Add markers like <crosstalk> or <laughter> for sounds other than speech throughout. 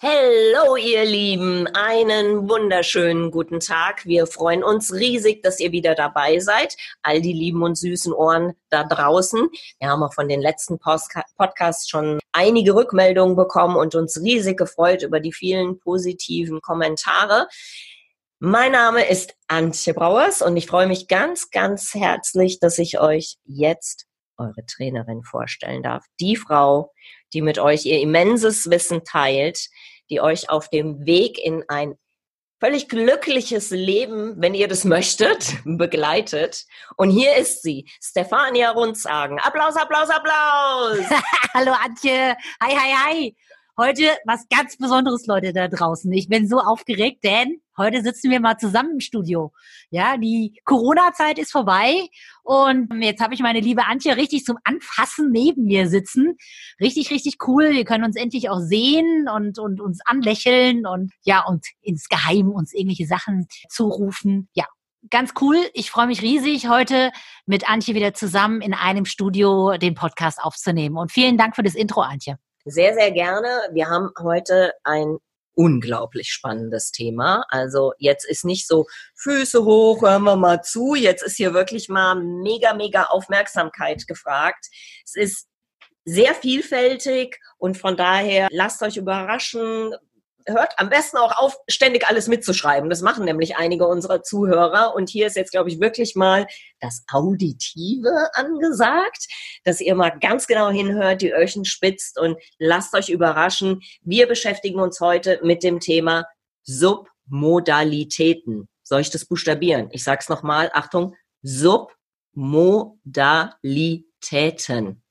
Hallo ihr Lieben, einen wunderschönen guten Tag. Wir freuen uns riesig, dass ihr wieder dabei seid. All die lieben und süßen Ohren da draußen. Wir haben auch von den letzten Podcasts schon einige Rückmeldungen bekommen und uns riesig gefreut über die vielen positiven Kommentare. Mein Name ist Antje Brauers und ich freue mich ganz, ganz herzlich, dass ich euch jetzt eure Trainerin vorstellen darf. Die Frau, die mit euch ihr immenses Wissen teilt, die euch auf dem Weg in ein völlig glückliches Leben, wenn ihr das möchtet, <laughs> begleitet. Und hier ist sie, Stefania Rundsagen. Applaus, Applaus, Applaus! <laughs> Hallo Antje. Hi, hi, hi. Heute was ganz Besonderes, Leute da draußen. Ich bin so aufgeregt, denn heute sitzen wir mal zusammen im Studio. Ja, die Corona-Zeit ist vorbei und jetzt habe ich meine liebe Antje richtig zum Anfassen neben mir sitzen. Richtig, richtig cool. Wir können uns endlich auch sehen und, und uns anlächeln und ja, und insgeheim uns irgendwelche Sachen zurufen. Ja, ganz cool. Ich freue mich riesig, heute mit Antje wieder zusammen in einem Studio den Podcast aufzunehmen. Und vielen Dank für das Intro, Antje. Sehr, sehr gerne. Wir haben heute ein unglaublich spannendes Thema. Also jetzt ist nicht so Füße hoch, hören wir mal zu. Jetzt ist hier wirklich mal mega, mega Aufmerksamkeit gefragt. Es ist sehr vielfältig und von daher lasst euch überraschen, hört am besten auch auf, ständig alles mitzuschreiben. Das machen nämlich einige unserer Zuhörer. Und hier ist jetzt, glaube ich, wirklich mal das Auditive angesagt, dass ihr mal ganz genau hinhört, die Öhrchen spitzt und lasst euch überraschen. Wir beschäftigen uns heute mit dem Thema Submodalitäten. Soll ich das buchstabieren? Ich sage es nochmal. Achtung. Submodalitäten.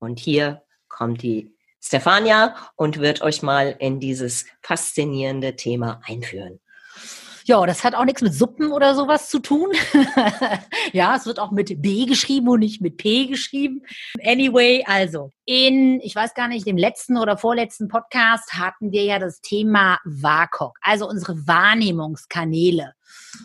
Und hier kommt die Stefania und wird euch mal in dieses faszinierende Thema einführen. Ja, das hat auch nichts mit Suppen oder sowas zu tun. <laughs> ja, es wird auch mit B geschrieben und nicht mit P geschrieben. Anyway, also in, ich weiß gar nicht, dem letzten oder vorletzten Podcast hatten wir ja das Thema WAKOK, also unsere Wahrnehmungskanäle.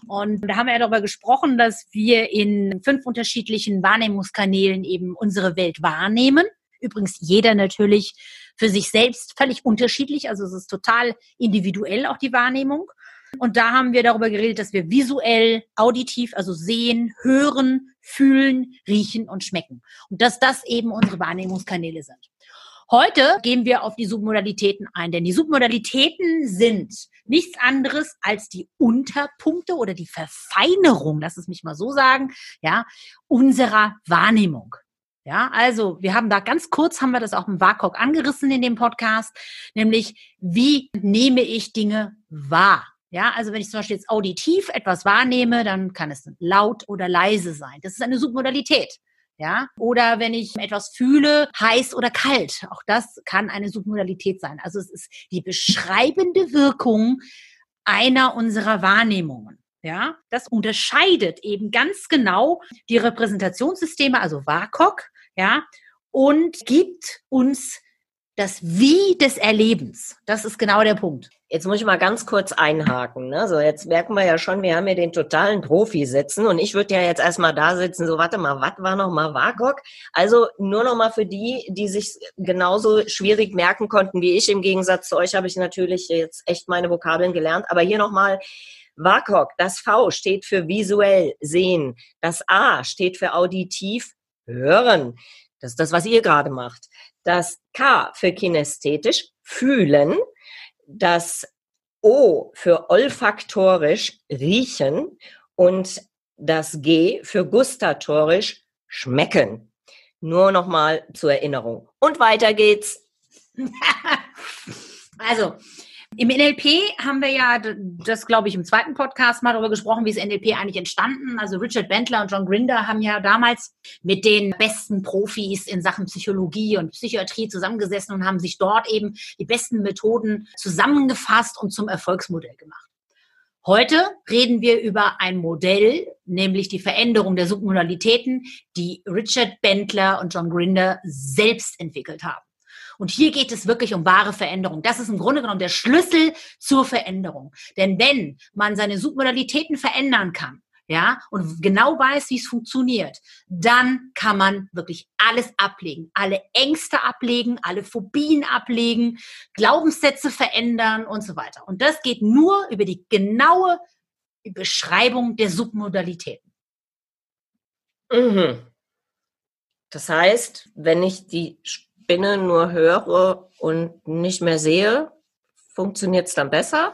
Und da haben wir ja darüber gesprochen, dass wir in fünf unterschiedlichen Wahrnehmungskanälen eben unsere Welt wahrnehmen. Übrigens jeder natürlich für sich selbst völlig unterschiedlich. Also es ist total individuell auch die Wahrnehmung. Und da haben wir darüber geredet, dass wir visuell, auditiv, also sehen, hören, fühlen, riechen und schmecken. Und dass das eben unsere Wahrnehmungskanäle sind. Heute gehen wir auf die Submodalitäten ein, denn die Submodalitäten sind nichts anderes als die Unterpunkte oder die Verfeinerung, lass es mich mal so sagen, ja, unserer Wahrnehmung. Ja, also wir haben da ganz kurz, haben wir das auch im WAKOK angerissen in dem Podcast, nämlich wie nehme ich Dinge wahr? Ja, also wenn ich zum Beispiel jetzt auditiv etwas wahrnehme, dann kann es laut oder leise sein. Das ist eine Submodalität. Ja, oder wenn ich etwas fühle, heiß oder kalt. Auch das kann eine Submodalität sein. Also es ist die beschreibende Wirkung einer unserer Wahrnehmungen. Ja, das unterscheidet eben ganz genau die Repräsentationssysteme, also WAKOK, ja, und gibt uns das Wie des Erlebens. Das ist genau der Punkt. Jetzt muss ich mal ganz kurz einhaken. Ne? So, jetzt merken wir ja schon, wir haben hier den totalen Profi sitzen und ich würde ja jetzt erstmal da sitzen, so warte mal, was war noch mal WAKOK? Also nur noch mal für die, die sich genauso schwierig merken konnten wie ich. Im Gegensatz zu euch habe ich natürlich jetzt echt meine Vokabeln gelernt. Aber hier noch mal WAKOK, das V steht für visuell sehen, das A steht für auditiv hören. Das ist das, was ihr gerade macht. Das K für kinästhetisch fühlen, das O für olfaktorisch riechen und das G für gustatorisch schmecken. Nur noch mal zur Erinnerung. Und weiter geht's. <laughs> also, Im NLP haben wir ja, das glaube ich im zweiten Podcast mal darüber gesprochen, wie ist NLP eigentlich entstanden. Also Richard Bentler und John Grinder haben ja damals mit den besten Profis in Sachen Psychologie und Psychiatrie zusammengesessen und haben sich dort eben die besten Methoden zusammengefasst und zum Erfolgsmodell gemacht. Heute reden wir über ein Modell, nämlich die Veränderung der Submodalitäten, die Richard Bentler und John Grinder selbst entwickelt haben. Und hier geht es wirklich um wahre Veränderung. Das ist im Grunde genommen der Schlüssel zur Veränderung. Denn wenn man seine Submodalitäten verändern kann, ja, und genau weiß, wie es funktioniert, dann kann man wirklich alles ablegen, alle Ängste ablegen, alle Phobien ablegen, Glaubenssätze verändern und so weiter. Und das geht nur über die genaue Beschreibung der Submodalitäten. Mhm. Das heißt, wenn ich die Spinne nur höre und nicht mehr sehe, funktioniert es dann besser?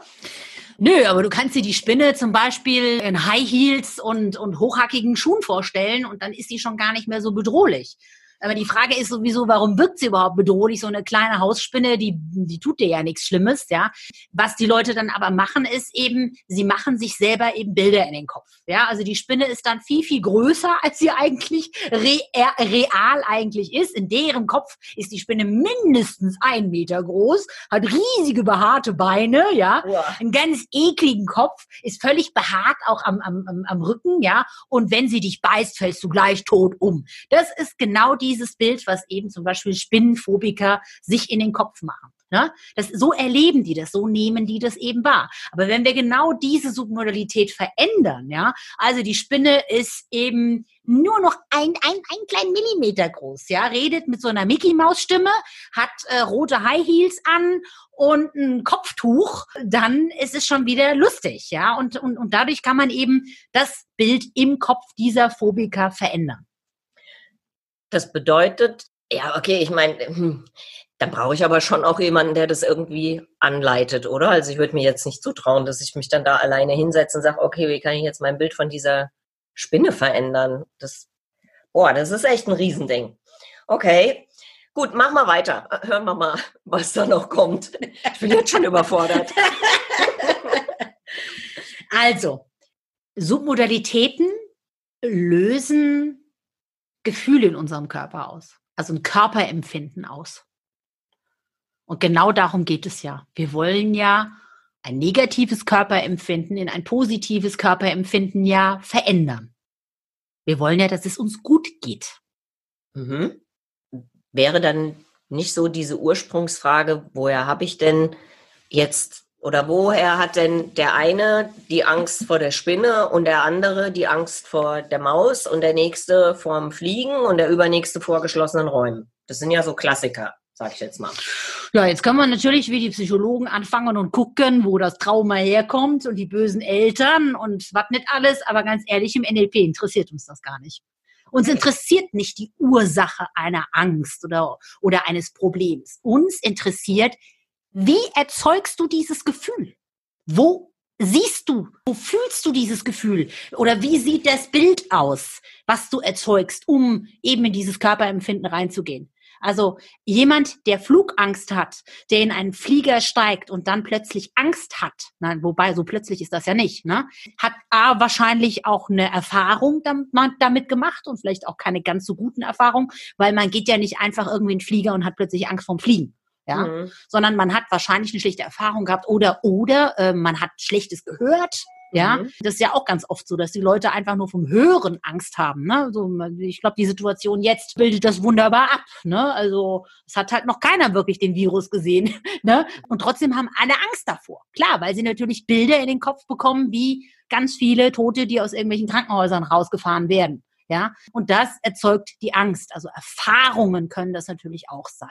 Nö, aber du kannst dir die Spinne zum Beispiel in High Heels und, und hochhackigen Schuhen vorstellen und dann ist sie schon gar nicht mehr so bedrohlich. Aber die Frage ist sowieso, warum wirkt sie überhaupt bedrohlich? So eine kleine Hausspinne, die, die tut dir ja nichts Schlimmes, ja. Was die Leute dann aber machen, ist eben, sie machen sich selber eben Bilder in den Kopf. Ja, also die Spinne ist dann viel, viel größer, <laughs> als sie eigentlich re real eigentlich ist. In deren Kopf ist die Spinne mindestens ein Meter groß, hat riesige behaarte Beine, ja, ja. einen ganz ekligen Kopf, ist völlig behaart auch am, am, am Rücken, ja. Und wenn sie dich beißt, fällst du gleich tot um. Das ist genau die dieses Bild, was eben zum Beispiel Spinnenphobiker sich in den Kopf machen. Ne? Das, so erleben die das, so nehmen die das eben wahr. Aber wenn wir genau diese Submodalität verändern, ja, also die Spinne ist eben nur noch ein, ein, ein kleinen Millimeter groß, ja, redet mit so einer Mickey-Maus-Stimme, hat äh, rote High Heels an und ein Kopftuch, dann ist es schon wieder lustig, ja, und, und, und dadurch kann man eben das Bild im Kopf dieser Phobiker verändern. Das bedeutet, ja, okay, ich meine, hm, dann brauche ich aber schon auch jemanden, der das irgendwie anleitet, oder? Also ich würde mir jetzt nicht zutrauen, dass ich mich dann da alleine hinsetze und sage, okay, wie kann ich jetzt mein Bild von dieser Spinne verändern? Das, boah, das ist echt ein Riesending. Okay, gut, mach mal weiter. <laughs> Hören wir mal, was da noch kommt. Ich bin jetzt schon überfordert. <laughs> Also, Submodalitäten lösen Gefühle in unserem Körper aus, also ein Körperempfinden aus. Und genau darum geht es ja. Wir wollen ja ein negatives Körperempfinden in ein positives Körperempfinden ja verändern. Wir wollen ja, dass es uns gut geht. Mhm. Wäre dann nicht so diese Ursprungsfrage, woher habe ich denn jetzt oder woher hat denn der eine die Angst vor der Spinne und der andere die Angst vor der Maus und der nächste vorm Fliegen und der übernächste vor geschlossenen Räumen? Das sind ja so Klassiker, sag ich jetzt mal. Ja, jetzt können wir natürlich wie die Psychologen anfangen und gucken, wo das Trauma herkommt und die bösen Eltern und was nicht alles. Aber ganz ehrlich, im NLP interessiert uns das gar nicht. Uns interessiert nicht die Ursache einer Angst oder, oder eines Problems. Uns interessiert, wie erzeugst du dieses Gefühl? Wo siehst du, wo fühlst du dieses Gefühl? Oder wie sieht das Bild aus, was du erzeugst, um eben in dieses Körperempfinden reinzugehen? Also jemand, der Flugangst hat, der in einen Flieger steigt und dann plötzlich Angst hat, nein, wobei so plötzlich ist das ja nicht, ne, hat A wahrscheinlich auch eine Erfahrung damit gemacht und vielleicht auch keine ganz so guten Erfahrungen, weil man geht ja nicht einfach irgendwie in den Flieger und hat plötzlich Angst vorm Fliegen ja, mhm. sondern man hat wahrscheinlich eine schlechte Erfahrung gehabt oder oder äh, man hat Schlechtes gehört. Ja, mhm. das ist ja auch ganz oft so, dass die Leute einfach nur vom Hören Angst haben. Ne? So, ich glaube, die Situation jetzt bildet das wunderbar ab. Ne? Also es hat halt noch keiner wirklich den Virus gesehen. <laughs> Ne? Und trotzdem haben alle Angst davor. Klar, weil sie natürlich Bilder in den Kopf bekommen, wie ganz viele Tote, die aus irgendwelchen Krankenhäusern rausgefahren werden. Ja, und das erzeugt die Angst. Also Erfahrungen können das natürlich auch sein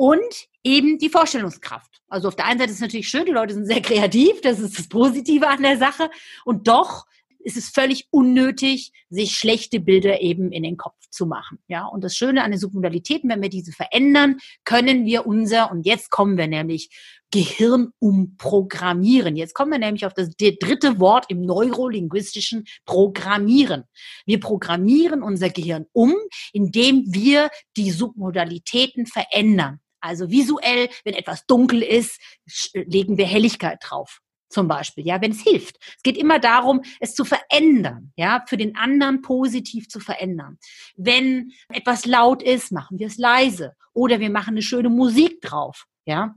und eben die Vorstellungskraft. Also auf der einen Seite ist es natürlich schön, die Leute sind sehr kreativ, das ist das Positive an der Sache. Und doch ist es völlig unnötig, sich schlechte Bilder eben in den Kopf zu machen. Ja, und das Schöne an den Submodalitäten, wenn wir diese verändern, können wir unser, und jetzt kommen wir nämlich, Gehirn umprogrammieren. Jetzt kommen wir nämlich auf das dritte Wort im neurolinguistischen Programmieren. Wir programmieren unser Gehirn um, indem wir die Submodalitäten verändern. Also visuell, wenn etwas dunkel ist, legen wir Helligkeit drauf zum Beispiel, ja, wenn es hilft. Es geht immer darum, es zu verändern, ja, für den anderen positiv zu verändern. Wenn etwas laut ist, machen wir es leise oder wir machen eine schöne Musik drauf, ja.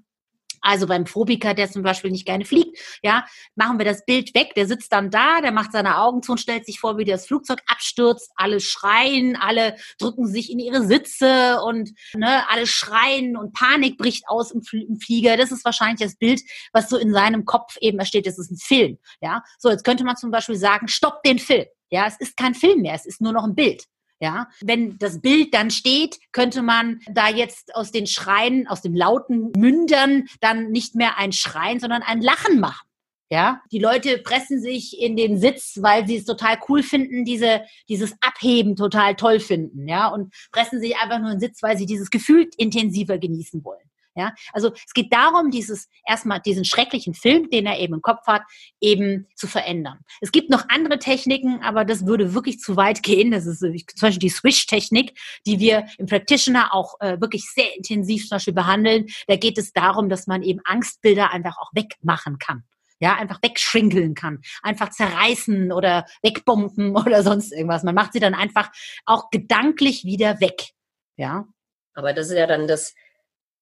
Also beim Phobiker, der zum Beispiel nicht gerne fliegt, ja, machen wir das Bild weg. Der sitzt dann da, der macht seine Augen zu und stellt sich vor, wie das Flugzeug abstürzt. Alle schreien, alle drücken sich in ihre Sitze und ne, alle schreien und Panik bricht aus im, im Flieger. Das ist wahrscheinlich das Bild, was so in seinem Kopf eben ersteht. Das ist ein Film, ja. So, jetzt könnte man zum Beispiel sagen, stopp den Film. Ja, es ist kein Film mehr, es ist nur noch ein Bild. Ja, wenn das Bild dann steht, könnte man da jetzt aus den Schreien, aus dem lauten Mündern dann nicht mehr ein Schreien, sondern ein Lachen machen. Ja, die Leute pressen sich in den Sitz, weil sie es total cool finden, diese, dieses Abheben total toll finden, ja, und pressen sich einfach nur in den Sitz, weil sie dieses Gefühl intensiver genießen wollen. Ja, also es geht darum, dieses erstmal diesen schrecklichen Film, den er eben im Kopf hat, eben zu verändern. Es gibt noch andere Techniken, aber das würde wirklich zu weit gehen. Das ist zum Beispiel die Swish-Technik, die wir im Practitioner auch äh, wirklich sehr intensiv zum Beispiel behandeln. Da geht es darum, dass man eben Angstbilder einfach auch wegmachen kann. Ja, einfach wegschrinkeln kann, einfach zerreißen oder wegbomben <laughs> oder sonst irgendwas. Man macht sie dann einfach auch gedanklich wieder weg. Ja. Aber das ist ja dann das,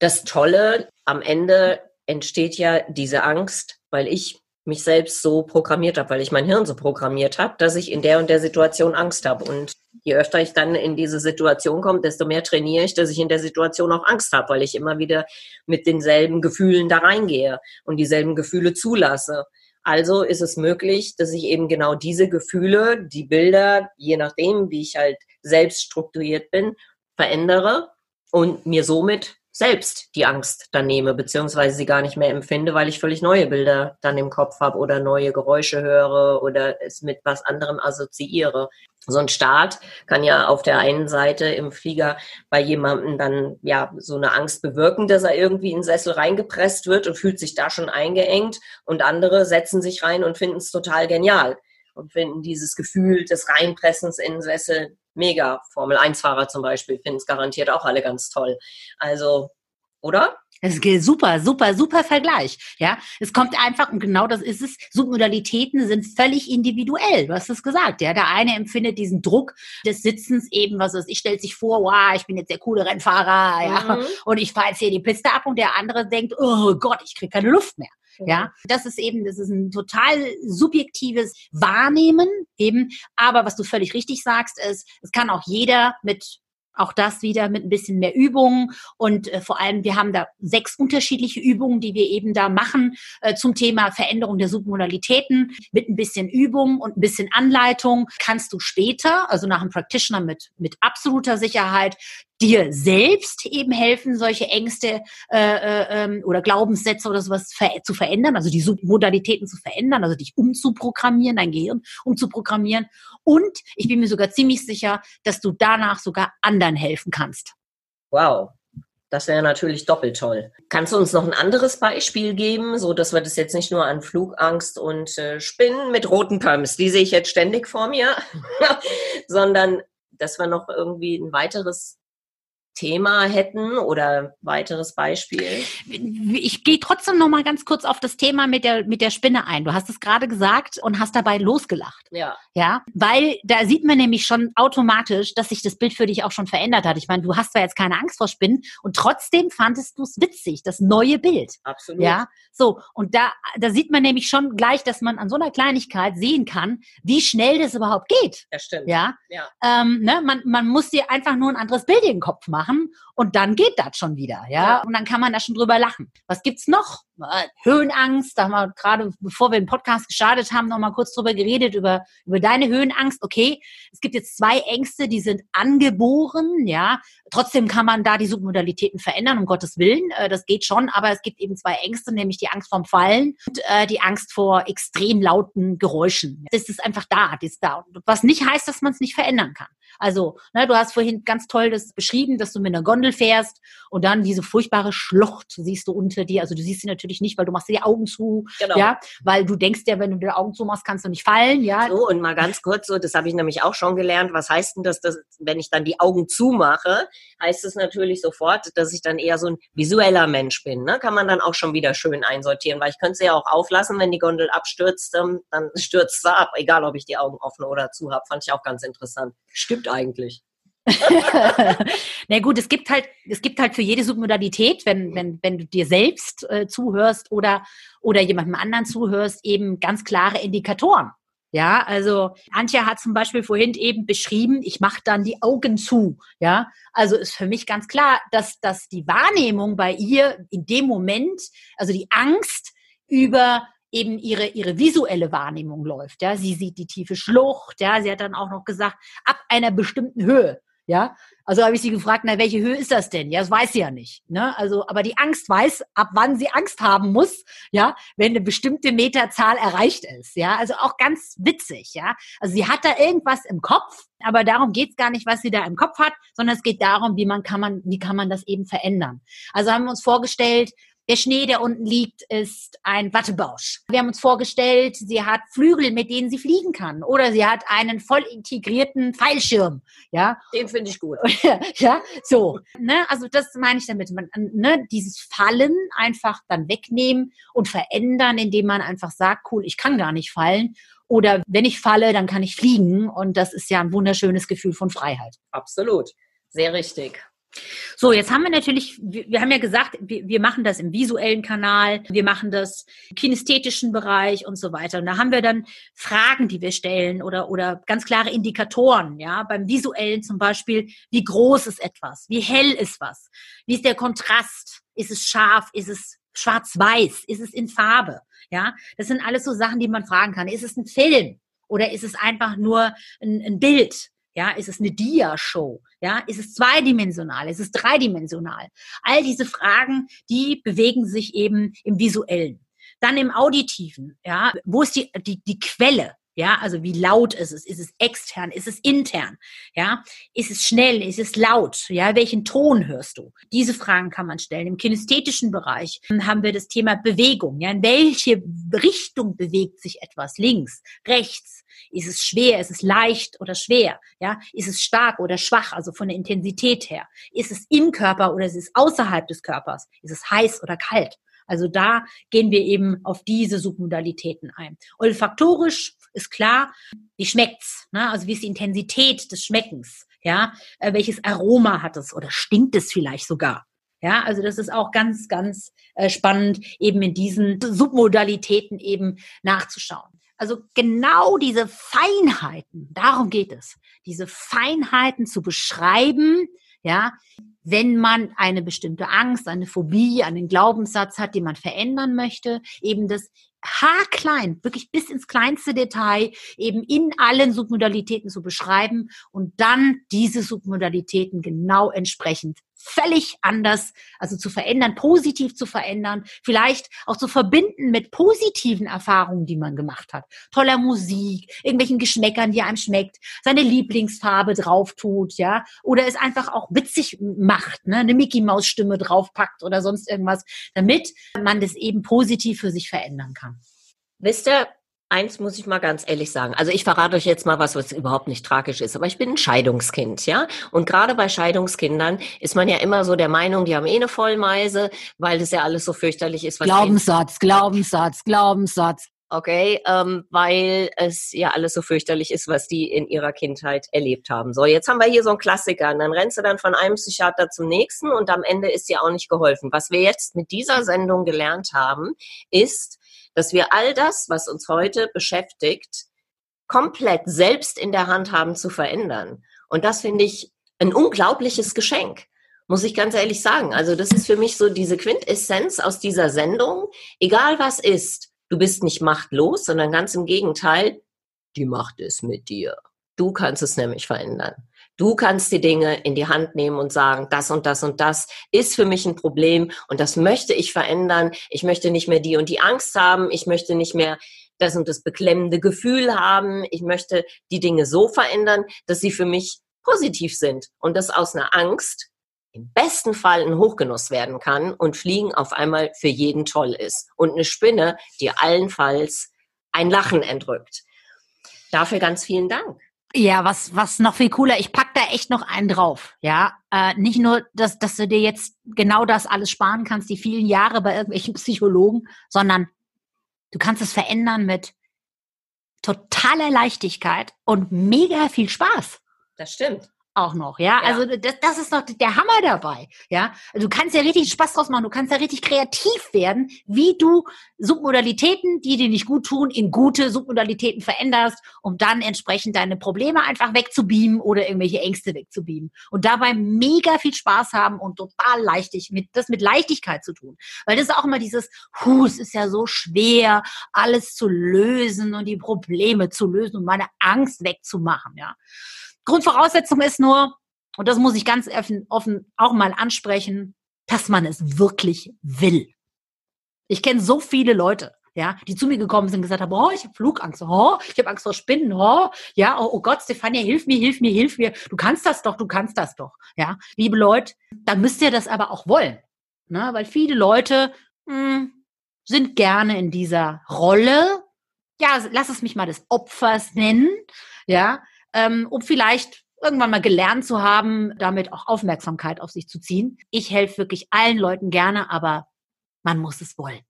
das Tolle, am Ende entsteht ja diese Angst, weil ich mich selbst so programmiert habe, weil ich mein Hirn so programmiert habe, dass ich in der und der Situation Angst habe. Und je öfter ich dann in diese Situation komme, desto mehr trainiere ich, dass ich in der Situation auch Angst habe, weil ich immer wieder mit denselben Gefühlen da reingehe und dieselben Gefühle zulasse. Also ist es möglich, dass ich eben genau diese Gefühle, die Bilder, je nachdem, wie ich halt selbst strukturiert bin, verändere und mir somit selbst die Angst dann nehme, beziehungsweise sie gar nicht mehr empfinde, weil ich völlig neue Bilder dann im Kopf habe oder neue Geräusche höre oder es mit was anderem assoziiere. So ein Start kann ja auf der einen Seite im Flieger bei jemandem dann ja so eine Angst bewirken, dass er irgendwie in den Sessel reingepresst wird und fühlt sich da schon eingeengt und andere setzen sich rein und finden es total genial und finden dieses Gefühl des Reinpressens in den Sessel mega. Formel 1-Fahrer zum Beispiel finden es garantiert auch alle ganz toll. Also, oder? Das ist super, super, super Vergleich. Ja, es kommt einfach und genau das ist es. Submodalitäten sind völlig individuell. Du hast es gesagt. Ja, der eine empfindet diesen Druck des Sitzens eben, was ist, ich stellt sich vor, wow, ich bin jetzt der coole Rennfahrer, ja, mhm. und ich fahre jetzt hier die Piste ab und der andere denkt, oh Gott, ich kriege keine Luft mehr. Ja, das ist eben, das ist ein total subjektives Wahrnehmen eben. Aber was du völlig richtig sagst, ist, es kann auch jeder mit auch das wieder mit ein bisschen mehr Übungen und äh, vor allem, wir haben da sechs unterschiedliche Übungen, die wir eben da machen äh, zum Thema Veränderung der Submodalitäten. Mit ein bisschen Übung und ein bisschen Anleitung kannst du später, also nach einem Practitioner mit, mit absoluter Sicherheit, dir selbst eben helfen, solche Ängste äh, äh, ähm, oder Glaubenssätze oder sowas ver zu verändern, also die Submodalitäten zu verändern, also dich umzuprogrammieren, dein Gehirn umzuprogrammieren. Und ich bin mir sogar ziemlich sicher, dass du danach sogar anderen helfen kannst. Wow. Das wäre natürlich doppelt toll. Kannst du uns noch ein anderes Beispiel geben, so dass wir das jetzt nicht nur an Flugangst und äh, Spinnen mit roten Pumps, die sehe ich jetzt ständig vor mir, <laughs> sondern dass wir noch irgendwie ein weiteres Thema hätten oder weiteres Beispiel? Ich gehe trotzdem noch mal ganz kurz auf das Thema mit der mit der Spinne ein. Du hast es gerade gesagt und hast dabei losgelacht. Ja. Ja, weil da sieht man nämlich schon automatisch, dass sich das Bild für dich auch schon verändert hat. Ich meine, du hast zwar jetzt keine Angst vor Spinnen und trotzdem fandest du es witzig, das neue Bild. Absolut. Ja, so und da da sieht man nämlich schon gleich, dass man an so einer Kleinigkeit sehen kann, wie schnell das überhaupt geht. Ja, stimmt. Ja. ja. Ähm, ne, man man muss dir einfach nur ein anderes Bild in den Kopf machen machen und dann geht das schon wieder, ja? ja. Und dann kann man da schon drüber lachen. Was gibt's noch? Äh, Höhenangst, da haben wir gerade, bevor wir den Podcast gestartet haben, noch mal kurz drüber geredet, über, über deine Höhenangst. Okay, es gibt jetzt zwei Ängste, die sind angeboren, ja. Trotzdem kann man da die Submodalitäten verändern, um Gottes Willen. Äh, das geht schon, aber es gibt eben zwei Ängste, nämlich die Angst vorm Fallen und äh, die Angst vor extrem lauten Geräuschen. Das ist einfach da, das ist da. Was nicht heißt, dass man es nicht verändern kann. Also, ne, du hast vorhin ganz toll das beschrieben, dass du mit einer Gondel fährst und dann diese furchtbare Schlucht siehst du unter dir. Also du siehst sie natürlich nicht, weil du machst dir die Augen zu, genau. ja, weil du denkst ja, wenn du die Augen zumachst, kannst du nicht fallen, ja. So, und mal ganz kurz so, das habe ich nämlich auch schon gelernt. Was heißt denn das, dass, wenn ich dann die Augen zumache, heißt es natürlich sofort, dass ich dann eher so ein visueller Mensch bin. Ne? Kann man dann auch schon wieder schön einsortieren, weil ich könnte sie ja auch auflassen, wenn die Gondel abstürzt, ähm, dann <laughs> stürzt sie ab, egal ob ich die Augen offen oder zu habe. Fand ich auch ganz interessant. Stimmt eigentlich. <laughs> Na gut, es gibt halt, es gibt halt für jede Submodalität, wenn, wenn, wenn du dir selbst äh, zuhörst oder, oder jemandem anderen zuhörst, eben ganz klare Indikatoren. Ja, also Antje hat zum Beispiel vorhin eben beschrieben, ich mache dann die Augen zu. Ja, also ist für mich ganz klar, dass, dass die Wahrnehmung bei ihr in dem Moment, also die Angst über eben ihre, ihre visuelle Wahrnehmung läuft. Ja, sie sieht die tiefe Schlucht. Ja, sie hat dann auch noch gesagt, ab einer bestimmten Höhe. Ja, also habe ich sie gefragt, na, welche Höhe ist das denn? Ja, das weiß sie ja nicht. Ne? Also, aber die Angst weiß, ab wann sie Angst haben muss, ja, wenn eine bestimmte Meterzahl erreicht ist. Ja, also auch ganz witzig, ja. Also sie hat da irgendwas im Kopf, aber darum geht es gar nicht, was sie da im Kopf hat, sondern es geht darum, wie man kann man, wie kann man das eben verändern. Also haben wir uns vorgestellt, der Schnee, der unten liegt, ist ein Wattebausch. Wir haben uns vorgestellt, sie hat Flügel, mit denen sie fliegen kann. Oder sie hat einen voll integrierten Pfeilschirm. Ja. Den finde ich gut. <laughs> ja, so. Ne? Also das meine ich damit. Man, ne? Dieses Fallen einfach dann wegnehmen und verändern, indem man einfach sagt, cool, ich kann gar nicht fallen. Oder wenn ich falle, dann kann ich fliegen. Und das ist ja ein wunderschönes Gefühl von Freiheit. Absolut. Sehr richtig. So, jetzt haben wir natürlich, wir, haben ja gesagt, wir, wir, machen das im visuellen Kanal, wir machen das im kinästhetischen Bereich und so weiter. Und da haben wir dann Fragen, die wir stellen oder, oder ganz klare Indikatoren, ja. Beim visuellen zum Beispiel, wie groß ist etwas? Wie hell ist was? Wie ist der Kontrast? Ist es scharf? Ist es schwarz-weiß? Ist es in Farbe? Ja, das sind alles so Sachen, die man fragen kann. Ist es ein Film? Oder ist es einfach nur ein, ein Bild? Ja, ist es eine Dia-Show? Ja, ist es zweidimensional? Ist es dreidimensional? All diese Fragen, die bewegen sich eben im Visuellen. Dann im Auditiven, ja, wo ist die, die, die Quelle? Ja, also wie laut ist es? Ist es extern? Ist es intern? Ja, ist es schnell? Ist es laut? Ja, welchen Ton hörst du? Diese Fragen kann man stellen. Im kinästhetischen Bereich haben wir das Thema Bewegung. Ja, in welche Richtung bewegt sich etwas? Links, rechts? Ist es schwer? Ist es leicht oder schwer? Ja, ist es stark oder schwach? Also von der Intensität her. Ist es im Körper oder ist es außerhalb des Körpers? Ist es heiß oder kalt? Also da gehen wir eben auf diese Submodalitäten ein. Olfaktorisch ist klar, wie schmeckt's? Ne? Also wie ist die Intensität des Schmeckens? Ja, äh, welches Aroma hat es oder stinkt es vielleicht sogar? Ja, also das ist auch ganz, ganz äh, spannend, eben in diesen Submodalitäten eben nachzuschauen. Also genau diese Feinheiten, darum geht es, diese Feinheiten zu beschreiben, ja, wenn man eine bestimmte Angst, eine Phobie, einen Glaubenssatz hat, den man verändern möchte, eben das haarklein, wirklich bis ins kleinste Detail, eben in allen Submodalitäten zu beschreiben und dann diese Submodalitäten genau entsprechend völlig anders, also zu verändern, positiv zu verändern, vielleicht auch zu verbinden mit positiven Erfahrungen, die man gemacht hat. Toller Musik, irgendwelchen Geschmäckern, die einem schmeckt, seine Lieblingsfarbe drauf tut, ja, oder es einfach auch witzig macht, ne, eine Mickey Maus Stimme draufpackt oder sonst irgendwas, damit man das eben positiv für sich verändern kann. Wisst ihr, eins muss ich mal ganz ehrlich sagen. Also ich verrate euch jetzt mal was, was überhaupt nicht tragisch ist. Aber ich bin ein Scheidungskind, ja. Und gerade bei Scheidungskindern ist man ja immer so der Meinung, die haben eh eine Vollmeise, weil das ja alles so fürchterlich ist. Glaubenssatz, Glaubenssatz, Glaubenssatz. Okay, ähm, weil es ja alles so fürchterlich ist, was die in ihrer Kindheit erlebt haben. So, jetzt haben wir hier so einen Klassiker. Und dann rennst du dann von einem Psychiater zum nächsten und am Ende ist dir auch nicht geholfen. Was wir jetzt mit dieser Sendung gelernt haben, ist, dass wir all das, was uns heute beschäftigt, komplett selbst in der Hand haben zu verändern. Und das finde ich ein unglaubliches Geschenk, muss ich ganz ehrlich sagen. Also das ist für mich so diese Quintessenz aus dieser Sendung. Egal was ist, du bist nicht machtlos, sondern ganz im Gegenteil, die Macht ist mit dir. Du kannst es nämlich verändern. Du kannst die Dinge in die Hand nehmen und sagen, das und das und das ist für mich ein Problem und das möchte ich verändern. Ich möchte nicht mehr die und die Angst haben. Ich möchte nicht mehr das und das beklemmende Gefühl haben. Ich möchte die Dinge so verändern, dass sie für mich positiv sind und das aus einer Angst im besten Fall ein Hochgenuss werden kann und Fliegen auf einmal für jeden toll ist und eine Spinne dir allenfalls ein Lachen entrückt. Dafür ganz vielen Dank. Ja, was, was noch viel cooler, ich pack da echt noch einen drauf. Ja, äh, nicht nur, dass, dass du dir jetzt genau das alles sparen kannst, die vielen Jahre bei irgendwelchen <laughs> Psychologen, sondern du kannst es verändern mit totaler Leichtigkeit und mega viel Spaß. Das stimmt auch noch, ja. ja. Also das, das ist noch der Hammer dabei, ja. Also du kannst ja richtig Spaß draus machen, du kannst ja richtig kreativ werden, wie du Submodalitäten, die dir nicht gut tun, in gute Submodalitäten veränderst, um dann entsprechend deine Probleme einfach wegzubeamen oder irgendwelche Ängste wegzubeamen. Und dabei mega viel Spaß haben und total leichtig, mit, das mit Leichtigkeit zu tun. Weil das ist auch immer dieses, hu, es ist ja so schwer, alles zu lösen und die Probleme zu lösen und meine Angst wegzumachen, ja. Grundvoraussetzung ist nur, und das muss ich ganz offen, offen auch mal ansprechen, dass man es wirklich will. Ich kenne so viele Leute, ja, die zu mir gekommen sind und gesagt haben, oh, ich habe Flugangst, oh, ich habe Angst vor Spinnen, oh, ja, oh, oh Gott, Stefania, hilf mir, hilf mir, hilf mir. Du kannst das doch, du kannst das doch, ja. Liebe Leute, dann müsst ihr das aber auch wollen, ne? weil viele Leute mh, hm, sind gerne in dieser Rolle, ja, lass es mich mal des Opfers nennen, ja, ähm, um vielleicht irgendwann mal gelernt zu haben, damit auch Aufmerksamkeit auf sich zu ziehen. Ich helfe wirklich allen Leuten gerne, aber man muss es wollen.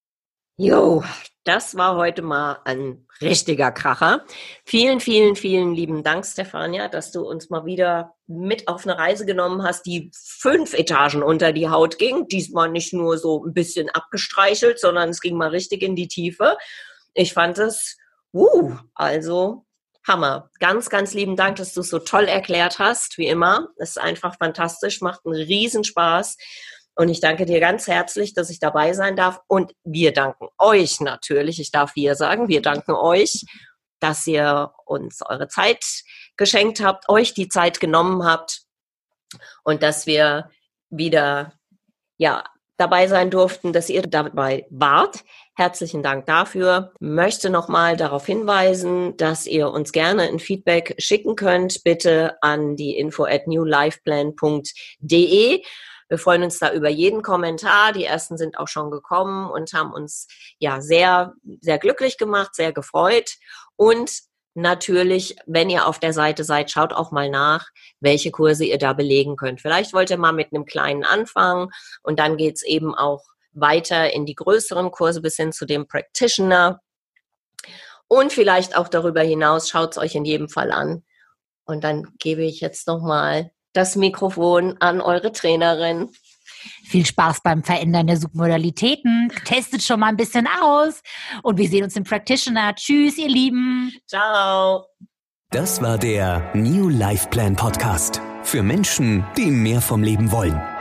Jo, das war heute mal ein richtiger Kracher. Vielen, vielen, vielen lieben Dank, Stefania, dass du uns mal wieder mit auf eine Reise genommen hast, die fünf Etagen unter die Haut ging. Diesmal nicht nur so ein bisschen abgestreichelt, sondern es ging mal richtig in die Tiefe. Ich fand es, uh, also Hammer. Ganz, ganz lieben Dank, dass du es so toll erklärt hast, wie immer. Es ist einfach fantastisch, macht einen Riesenspaß. Und ich danke dir ganz herzlich, dass ich dabei sein darf. Und wir danken euch natürlich. Ich darf wir sagen, wir danken euch, dass ihr uns eure Zeit geschenkt habt, euch die Zeit genommen habt und dass wir wieder, ja, dabei sein durften, dass ihr dabei wart. Herzlichen Dank dafür. Möchte nochmal darauf hinweisen, dass ihr uns gerne ein Feedback schicken könnt, bitte an die info at newlifeplan.de. Wir freuen uns da über jeden Kommentar. Die ersten sind auch schon gekommen und haben uns ja sehr, sehr glücklich gemacht, sehr gefreut. Und natürlich, wenn ihr auf der Seite seid, schaut auch mal nach, welche Kurse ihr da belegen könnt. Vielleicht wollt ihr mal mit einem kleinen anfangen und dann geht's eben auch weiter in die größeren Kurse bis hin zu dem Practitioner. Und vielleicht auch darüber hinaus, schaut es euch in jedem Fall an. Und dann gebe ich jetzt nochmal das Mikrofon an eure Trainerin. Viel Spaß beim Verändern der Submodalitäten. Testet schon mal ein bisschen aus. Und wir sehen uns im Practitioner. Tschüss, ihr Lieben. Ciao. Das war der New Life Plan Podcast. Für Menschen, die mehr vom Leben wollen.